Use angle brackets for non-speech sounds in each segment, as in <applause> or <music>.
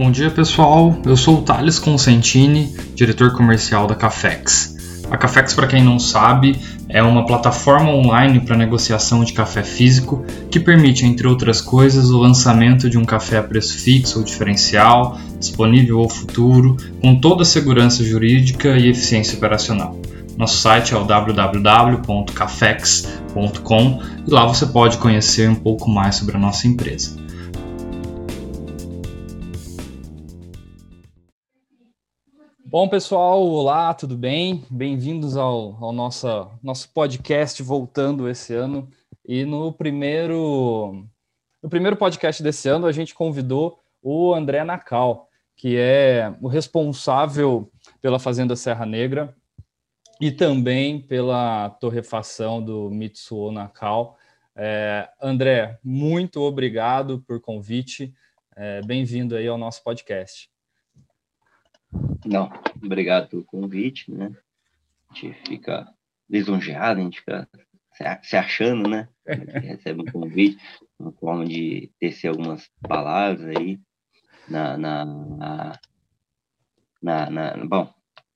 Bom dia pessoal, eu sou o Thales Consentini, diretor comercial da Cafex. A Cafex, para quem não sabe, é uma plataforma online para negociação de café físico que permite, entre outras coisas, o lançamento de um café a preço fixo ou diferencial, disponível ou futuro, com toda a segurança jurídica e eficiência operacional. Nosso site é o www.cafex.com e lá você pode conhecer um pouco mais sobre a nossa empresa. Bom, pessoal, olá, tudo bem? Bem-vindos ao, ao nosso, nosso podcast voltando esse ano. E no primeiro, no primeiro podcast desse ano, a gente convidou o André Nacal, que é o responsável pela Fazenda Serra Negra e também pela torrefação do Mitsuo Nacal. É, André, muito obrigado por convite. É, Bem-vindo aí ao nosso podcast. Não, obrigado pelo convite, né? A gente fica lisonjeado, a gente fica se achando, né? <laughs> recebe um convite, uma forma de tecer algumas palavras aí na, na, na, na, bom,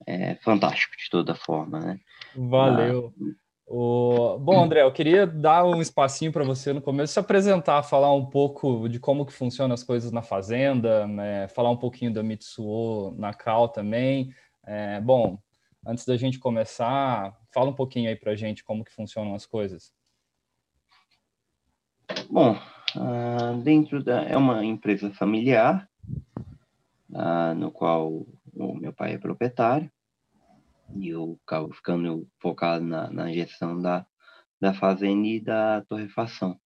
é fantástico de toda forma, né? Valeu. Ah, o... Bom, André, eu queria dar um espacinho para você no começo, se apresentar, falar um pouco de como que funcionam as coisas na fazenda, né? falar um pouquinho da Mitsuo na Cal também. É, bom, antes da gente começar, fala um pouquinho aí para a gente como que funcionam as coisas. Bom, uh, dentro da é uma empresa familiar, uh, no qual o meu pai é proprietário e eu acabo ficando focado na, na gestão da, da fazenda e da torrefação.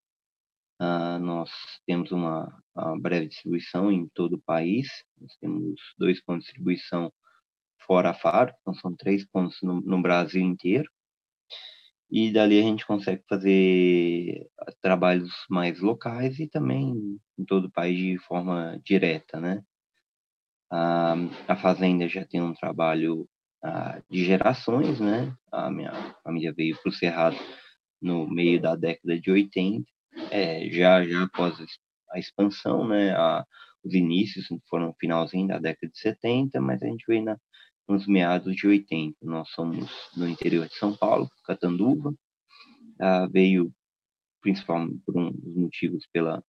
Uh, nós temos uma, uma, breve distribuição em todo o país, nós temos dois pontos de distribuição fora Faro, então são três pontos no, no Brasil inteiro, e dali a gente consegue fazer trabalhos mais locais e também em todo o país de forma direta, né? A, a fazenda já tem um trabalho ah, de gerações, né? A minha família veio para o Cerrado no meio da década de 80, é, já, já após a expansão, né? A, os inícios foram finalzinho da década de 70, mas a gente veio na, nos meados de 80. Nós somos no interior de São Paulo, Catanduva, ah, veio principalmente por um dos motivos pela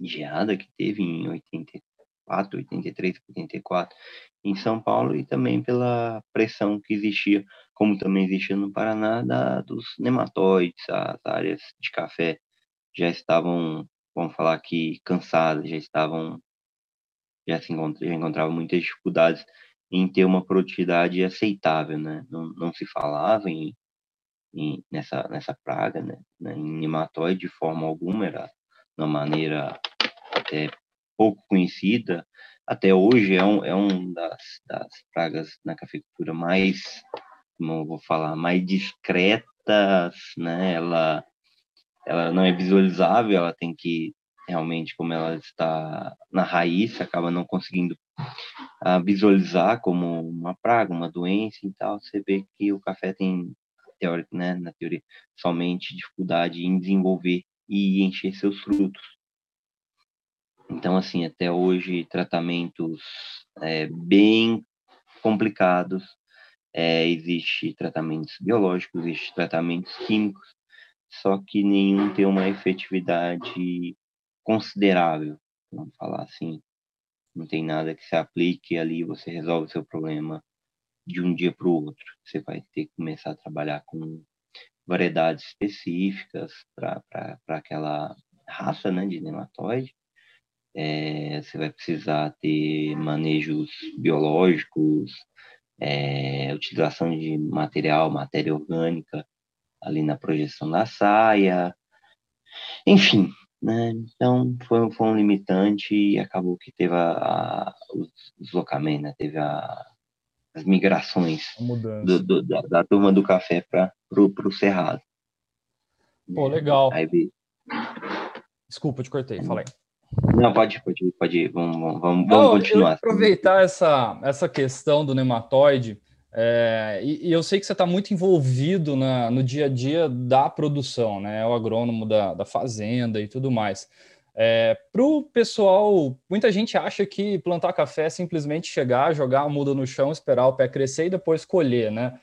geada que teve em 80, 84, 83, 84 em São Paulo e também pela pressão que existia, como também existia no Paraná, da, dos nematóides, as áreas de café já estavam, vamos falar aqui, cansadas, já estavam, já se já encontravam muitas dificuldades em ter uma produtividade aceitável, né? Não, não se falava em, em, nessa, nessa praga, né? Em nematóide de forma alguma, era uma maneira até pouco conhecida, até hoje é um, é um das, das pragas na cafeicultura mais, como vou falar, mais discretas, né? Ela, ela não é visualizável, ela tem que realmente, como ela está na raiz, acaba não conseguindo uh, visualizar como uma praga, uma doença e tal. Você vê que o café tem, teórico, né, na teoria, somente dificuldade em desenvolver e encher seus frutos. Então, assim, até hoje, tratamentos é, bem complicados. É, existe tratamentos biológicos, existe tratamentos químicos, só que nenhum tem uma efetividade considerável, vamos falar assim. Não tem nada que se aplique ali você resolve o seu problema de um dia para o outro. Você vai ter que começar a trabalhar com variedades específicas para aquela raça né, de nematóide é, você vai precisar ter manejos biológicos, é, utilização de material, matéria orgânica ali na projeção da saia, enfim, né? Então foi, foi um limitante e acabou que teve a, a, os deslocamentos, né? teve a, as migrações do, do, da, da, turma do café para o Cerrado. Pô, legal. Aí, Desculpa, te cortei, falei. Não, pode, pode, pode. Vamos, vamos, vamos continuar. aproveitar essa, essa questão do nematóide. É, e, e, eu sei que você está muito envolvido na, no dia a dia da produção, né? É o agrônomo da, da fazenda e tudo mais. É, Para o pessoal, muita gente acha que plantar café é simplesmente chegar, jogar a muda no chão, esperar o pé crescer e depois colher, né?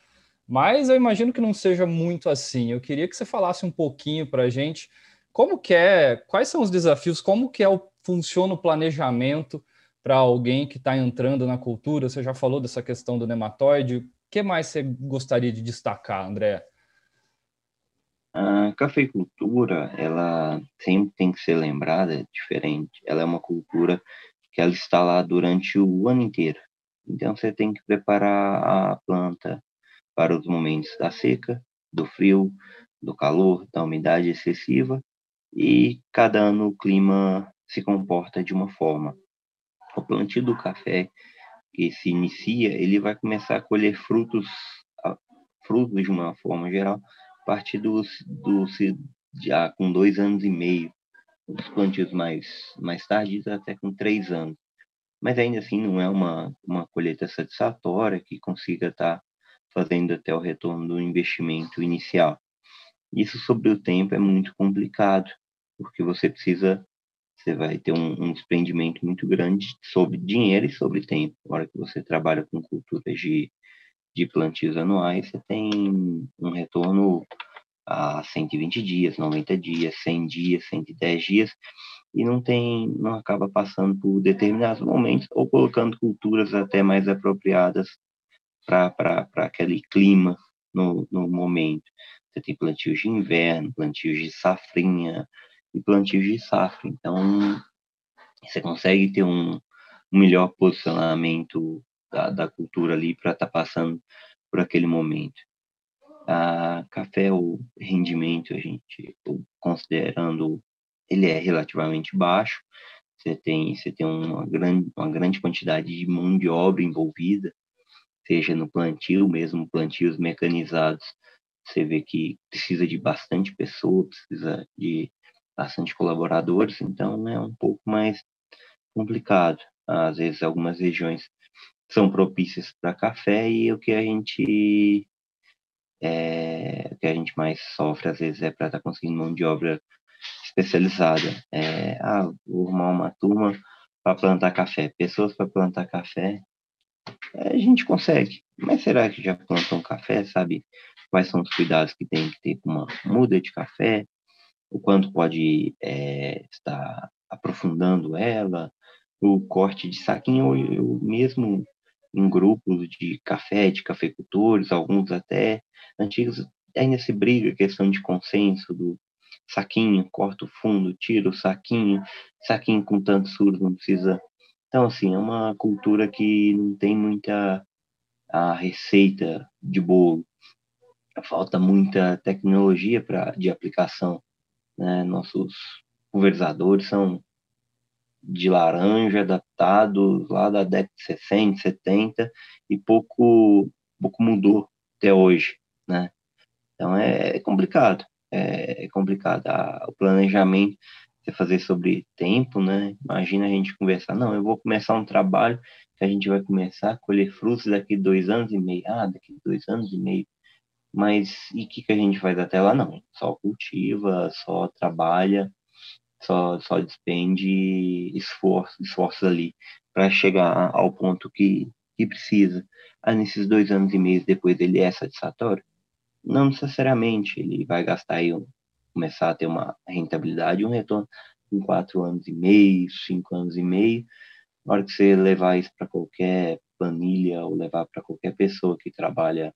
Mas eu imagino que não seja muito assim. Eu queria que você falasse um pouquinho para a gente como que é, quais são os desafios, como que é o, funciona o planejamento para alguém que está entrando na cultura. Você já falou dessa questão do nematóide. O que mais você gostaria de destacar, André? A cafeicultura, ela sempre tem que ser lembrada diferente. Ela é uma cultura que ela está lá durante o ano inteiro. Então você tem que preparar a planta para os momentos da seca, do frio, do calor, da umidade excessiva e cada ano o clima se comporta de uma forma. O plantio do café que se inicia, ele vai começar a colher frutos, frutos de uma forma geral, a partir do, do já com dois anos e meio, os plantios mais, mais tardios até com três anos. Mas ainda assim não é uma, uma colheita satisfatória que consiga estar tá fazendo até o retorno do investimento inicial. Isso sobre o tempo é muito complicado, porque você precisa, você vai ter um, um desprendimento muito grande sobre dinheiro e sobre tempo. Na hora que você trabalha com culturas de de plantios anuais, você tem um retorno a 120 dias, 90 dias, 100 dias, 110 dias, e não tem, não acaba passando por determinados momentos ou colocando culturas até mais apropriadas para aquele clima no, no momento. Você tem plantios de inverno, plantios de safrinha e plantios de safra. Então, você consegue ter um, um melhor posicionamento da, da cultura ali para estar tá passando por aquele momento. A café, o rendimento, a gente, considerando, ele é relativamente baixo, você tem, você tem uma, grande, uma grande quantidade de mão de obra envolvida, seja no plantio, mesmo plantios mecanizados, você vê que precisa de bastante pessoa, precisa de bastante colaboradores, então é um pouco mais complicado. Às vezes, algumas regiões são propícias para café e o que a gente é, o que a gente mais sofre às vezes é para estar tá conseguindo mão de obra especializada. É, ah, vou arrumar uma turma para plantar café, pessoas para plantar café, é, a gente consegue. Mas será que já plantam café? Sabe quais são os cuidados que tem que ter com uma muda de café? O quanto pode é, estar aprofundando ela? O corte de saquinho, eu, eu mesmo em grupos de café, de cafeicultores, alguns até antigos, ainda se briga questão de consenso do saquinho, corta o fundo, tira o saquinho, saquinho com tanto surdo não precisa. Então, assim, é uma cultura que não tem muita a receita de bolo. Falta muita tecnologia para de aplicação. Né? Nossos pulverizadores são de laranja adaptados lá da década de 60, 70 e pouco pouco mudou até hoje, né? Então é, é complicado, é, é complicado o planejamento você fazer sobre tempo, né? Imagina a gente conversar, não, eu vou começar um trabalho que a gente vai começar a colher frutos daqui dois anos e meio, ah, daqui dois anos e meio, mas e o que, que a gente faz até lá? Não, só cultiva, só trabalha, só, só despende esforço, esforços ali para chegar ao ponto que, que precisa. Aí, nesses dois anos e meio depois ele é satisfatório? Não necessariamente. Ele vai gastar aí, começar a ter uma rentabilidade, um retorno em quatro anos e meio, cinco anos e meio. Na hora que você levar isso para qualquer planilha ou levar para qualquer pessoa que trabalha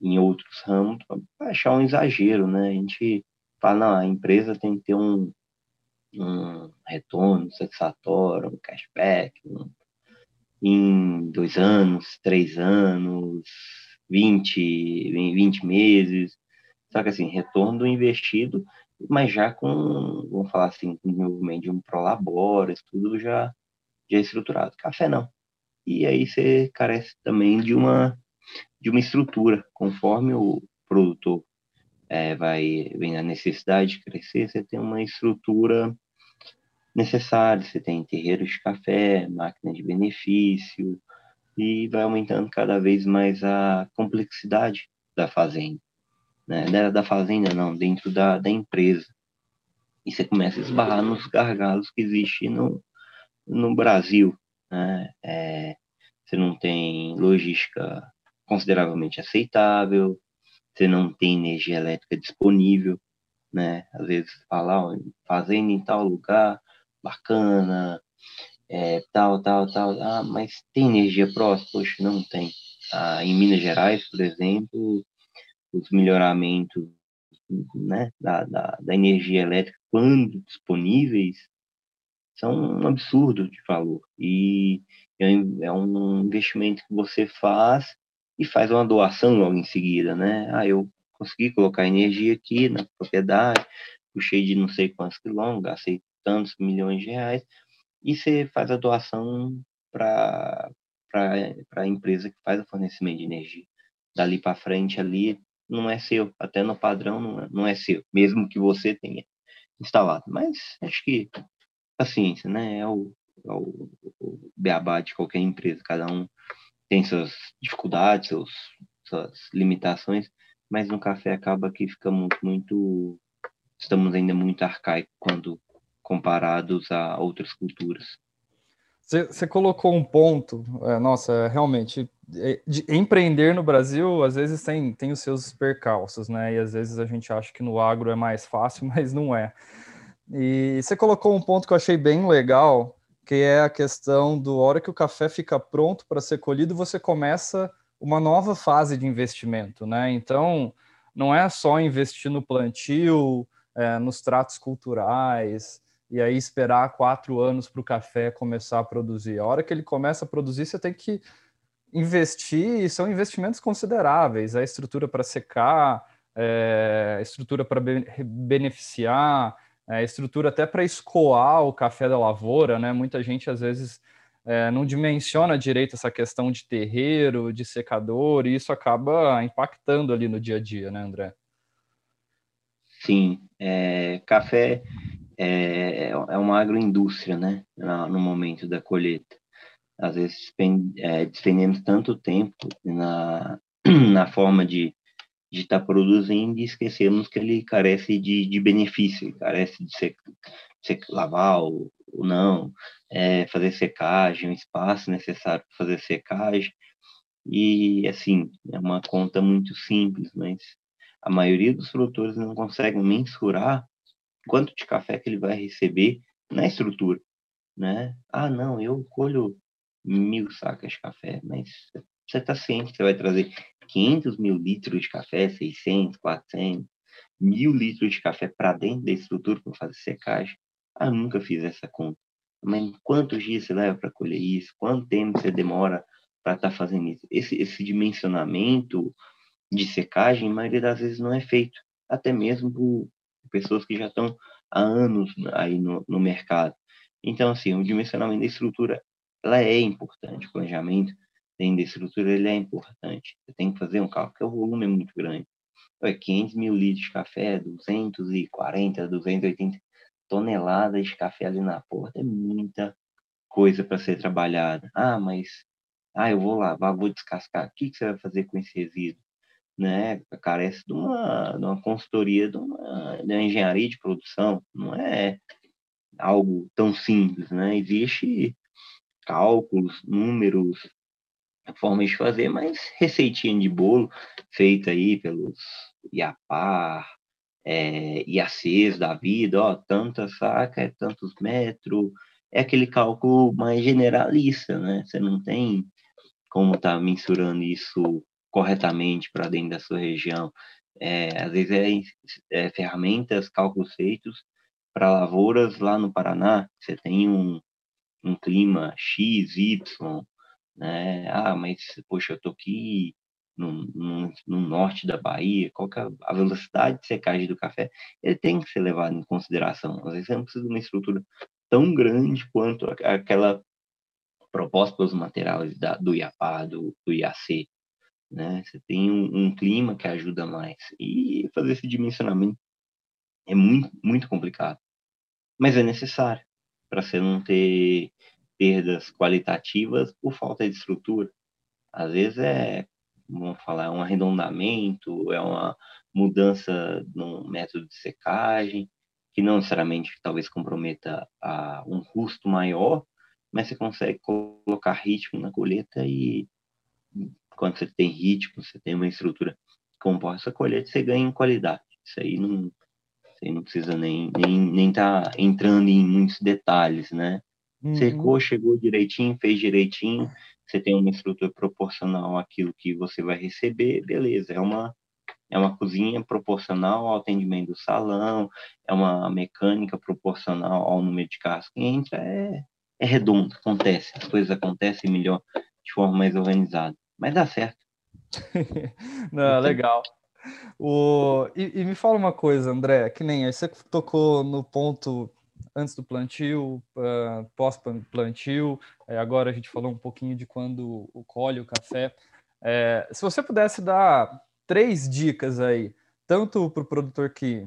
em outros ramos, achar um exagero, né? A gente fala, não, a empresa tem que ter um, um retorno satisfatório, um cashback, um, em dois anos, três anos, 20, 20 meses. Só que assim, retorno do investido, mas já com, vamos falar assim, com desenvolvimento de um Prolabores, tudo já, já estruturado. Café não. E aí você carece também de uma, de uma estrutura, conforme o produtor é, vai vem a necessidade de crescer, você tem uma estrutura necessária, você tem terreiros de café, máquina de benefício, e vai aumentando cada vez mais a complexidade da fazenda. Né? Da, da fazenda, não, dentro da, da empresa. E você começa a esbarrar nos gargalos que existem no, no Brasil. Né? É, você não tem logística consideravelmente aceitável, você não tem energia elétrica disponível, né? Às vezes fala, ó, fazendo em tal lugar, bacana, é, tal, tal, tal, ah, mas tem energia próxima? Poxa, não tem. Ah, em Minas Gerais, por exemplo, os melhoramentos né, da, da, da energia elétrica, quando disponíveis, são um absurdo de valor. E é um investimento que você faz e faz uma doação logo em seguida, né? Ah, eu consegui colocar energia aqui na propriedade, puxei de não sei quantos quilômetros, gastei tantos milhões de reais, e você faz a doação para a empresa que faz o fornecimento de energia. Dali para frente ali não é seu, até no padrão não é, não é seu, mesmo que você tenha instalado. Mas acho que paciência, né? É o, é o, o beabá de qualquer empresa, cada um tem suas dificuldades, seus, suas limitações, mas no café acaba que ficamos muito, estamos ainda muito arcaicos quando comparados a outras culturas. Você colocou um ponto, é, nossa, realmente, é, de empreender no Brasil, às vezes tem, tem os seus percalços, né? E às vezes a gente acha que no agro é mais fácil, <laughs> mas não é. E você colocou um ponto que eu achei bem legal, que é a questão do hora que o café fica pronto para ser colhido, você começa uma nova fase de investimento, né? Então, não é só investir no plantio, é, nos tratos culturais, e aí esperar quatro anos para o café começar a produzir. A hora que ele começa a produzir, você tem que investir, e são investimentos consideráveis. A estrutura para secar, é, estrutura para beneficiar, é, estrutura até para escoar o café da lavoura, né? Muita gente às vezes é, não dimensiona direito essa questão de terreiro, de secador, e isso acaba impactando ali no dia a dia, né, André? Sim, é, café é, é uma agroindústria, né, no momento da colheita. Às vezes é, despendemos tanto tempo na, <clears throat> na forma de de estar tá produzindo e esquecemos que ele carece de, de benefício, carece de ser, ser lavar ou, ou não, é, fazer secagem, o espaço necessário para fazer secagem. E, assim, é uma conta muito simples, mas a maioria dos produtores não conseguem mensurar quanto de café que ele vai receber na estrutura, né? Ah, não, eu colho mil sacas de café, mas você está ciente que você vai trazer 500 mil litros de café, 600, 400, mil litros de café para dentro da estrutura para fazer secagem. Ah, nunca fiz essa conta. Mas quantos dias você leva para colher isso? Quanto tempo você demora para estar tá fazendo isso? Esse, esse dimensionamento de secagem, a maioria das vezes não é feito, até mesmo por pessoas que já estão há anos aí no, no mercado. Então, assim, o dimensionamento da estrutura, ela é importante, o planejamento dentro da estrutura ele é importante. Você tem que fazer um cálculo, porque o volume é muito grande. É 500 mil litros de café, 240, 280 toneladas de café ali na porta, é muita coisa para ser trabalhada. Ah, mas ah, eu vou lavar, vou descascar. O que, que você vai fazer com esse resíduo? Né? Carece de uma, de uma consultoria, de uma, de uma engenharia de produção. Não é algo tão simples, né? Existe cálculos, números, formas de fazer, mas receitinha de bolo feita aí pelos Iapar, é, IACs da vida, ó, tanta saca, é tantos metros, é aquele cálculo mais generalista, né? Você não tem como estar tá mensurando isso corretamente para dentro da sua região. É, às vezes é, é ferramentas, cálculos feitos para lavouras lá no Paraná, você tem um, um clima X, Y, né? Ah, mas, poxa, eu tô aqui no, no, no, norte da Bahia, qual é a velocidade de secagem do café? Ele tem que ser levado em consideração. Às vezes você não precisa de uma estrutura tão grande quanto aquela proposta pelos materiais da, do IAPA, do, do IAC. Né? Você tem um, um clima que ajuda mais. E fazer esse dimensionamento é muito, muito complicado. Mas é necessário para você não ter perdas qualitativas por falta de estrutura. Às vezes é, vamos falar, um arredondamento, é uma mudança no método de secagem, que não necessariamente talvez comprometa a um custo maior, mas você consegue colocar ritmo na colheita e quando você tem ritmo, você tem uma estrutura que comporta essa colheita, você ganha em qualidade. Isso aí não, você não precisa nem nem nem tá entrando em muitos detalhes, né? Uhum. Secou, chegou direitinho, fez direitinho, você tem uma estrutura proporcional àquilo que você vai receber, beleza, é uma é uma cozinha proporcional ao atendimento do salão, é uma mecânica proporcional ao número de carros que entra, é, é redondo, acontece, as coisas acontecem melhor, de forma mais organizada, mas dá certo. <laughs> Não, legal. O, e, e, me fala uma coisa, André, que nem aí você tocou no ponto antes do plantio, uh, pós-plantio, agora a gente falou um pouquinho de quando colhe o café. É, se você pudesse dar três dicas aí, tanto para o produtor que,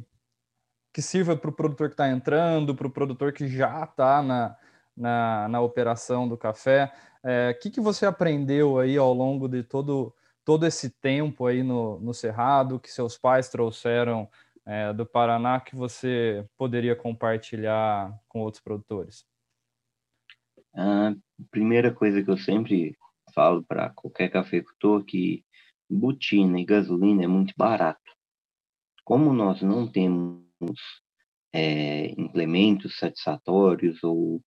que sirva para o produtor que está entrando, para o produtor que já está na, na, na, operação do café, o é, que, que você aprendeu aí ao longo de todo, todo esse tempo aí no, no Cerrado, que seus pais trouxeram é, do Paraná, que você poderia compartilhar com outros produtores? A primeira coisa que eu sempre falo para qualquer cafeicultor que botina e gasolina é muito barato. Como nós não temos é, implementos satisfatórios ou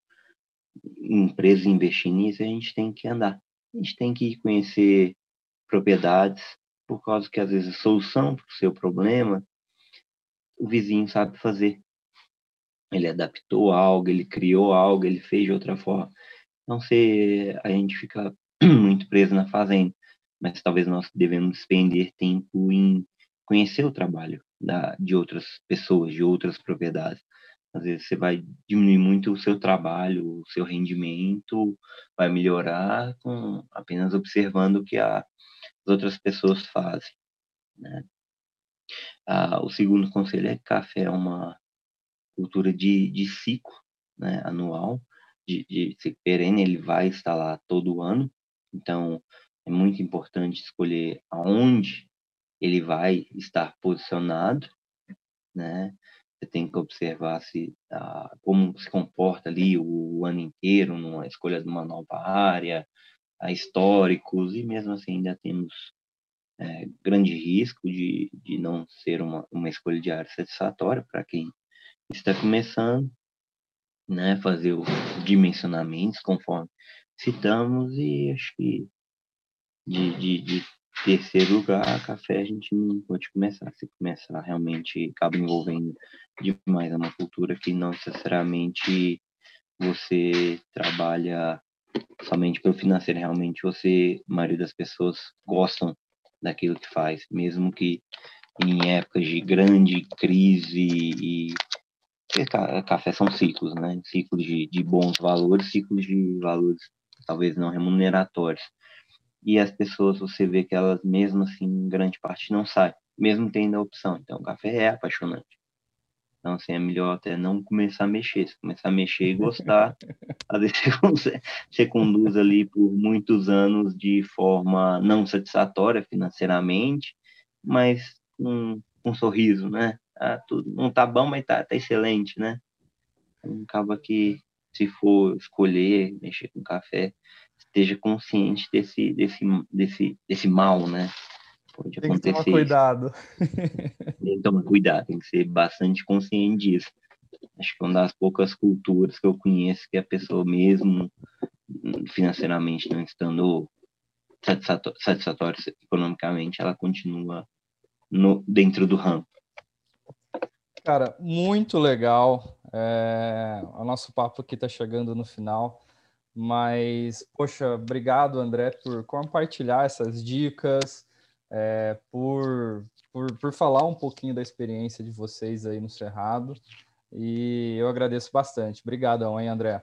empresas investindo nisso, a gente tem que andar. A gente tem que conhecer propriedades, por causa que às vezes a solução para o seu problema o vizinho sabe fazer. Ele adaptou algo, ele criou algo, ele fez de outra forma. Então, se a gente fica <clears throat> muito preso na fazenda, mas talvez nós devemos despender tempo em conhecer o trabalho da, de outras pessoas, de outras propriedades. Às vezes você vai diminuir muito o seu trabalho, o seu rendimento vai melhorar com apenas observando o que a, as outras pessoas fazem. Né? Ah, o segundo conselho é que café é uma cultura de, de ciclo né, anual, de, de perene, ele vai estar lá todo ano, então é muito importante escolher aonde ele vai estar posicionado, né? Você tem que observar se ah, como se comporta ali o, o, ano inteiro numa escolha de uma nova área, a históricos e mesmo assim ainda temos é, grande risco de, de não ser uma, uma escolha de área satisfatória para quem está começando, né? Fazer os dimensionamentos conforme citamos e acho que de, de, de terceiro lugar, café a gente não pode começar. Se começar, realmente acaba envolvendo demais uma cultura que não necessariamente você trabalha somente pelo financeiro. Realmente você, a maioria das pessoas gostam daquilo que faz, mesmo que em épocas de grande crise e café são ciclos, né? Ciclos de, de bons valores, ciclos de valores talvez não remuneratórios e as pessoas você vê que elas mesmo assim em grande parte não saem, mesmo tendo a opção. Então o café é apaixonante. Então assim é melhor até não começar a mexer, se começar a mexer e gostar, <laughs> às vezes você, você conduz ali por muitos anos de forma não satisfatória financeiramente, mas com um, um sorriso, né? Ah, tudo não tá bom, mas tá, tá excelente, né? Então, acaba que se for escolher mexer com café, esteja consciente desse, desse, desse, desse mal, né? Pode tem acontecer. Que tomar cuidado. <laughs> tem que tomar cuidado, tem que ser bastante consciente disso. Acho que é uma das poucas culturas que eu conheço que a pessoa mesmo financeiramente não estando satisfatória economicamente, ela continua no, dentro do ramo. Cara, muito legal. É, o nosso papo aqui está chegando no final. Mas, poxa, obrigado, André, por compartilhar essas dicas, é, por, por, por falar um pouquinho da experiência de vocês aí no Cerrado. E eu agradeço bastante. Obrigadão, hein, André?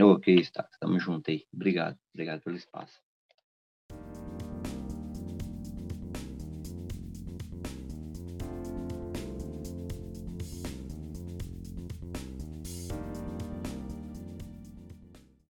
Ok, está. Estamos juntos aí. Obrigado. Obrigado pelo espaço.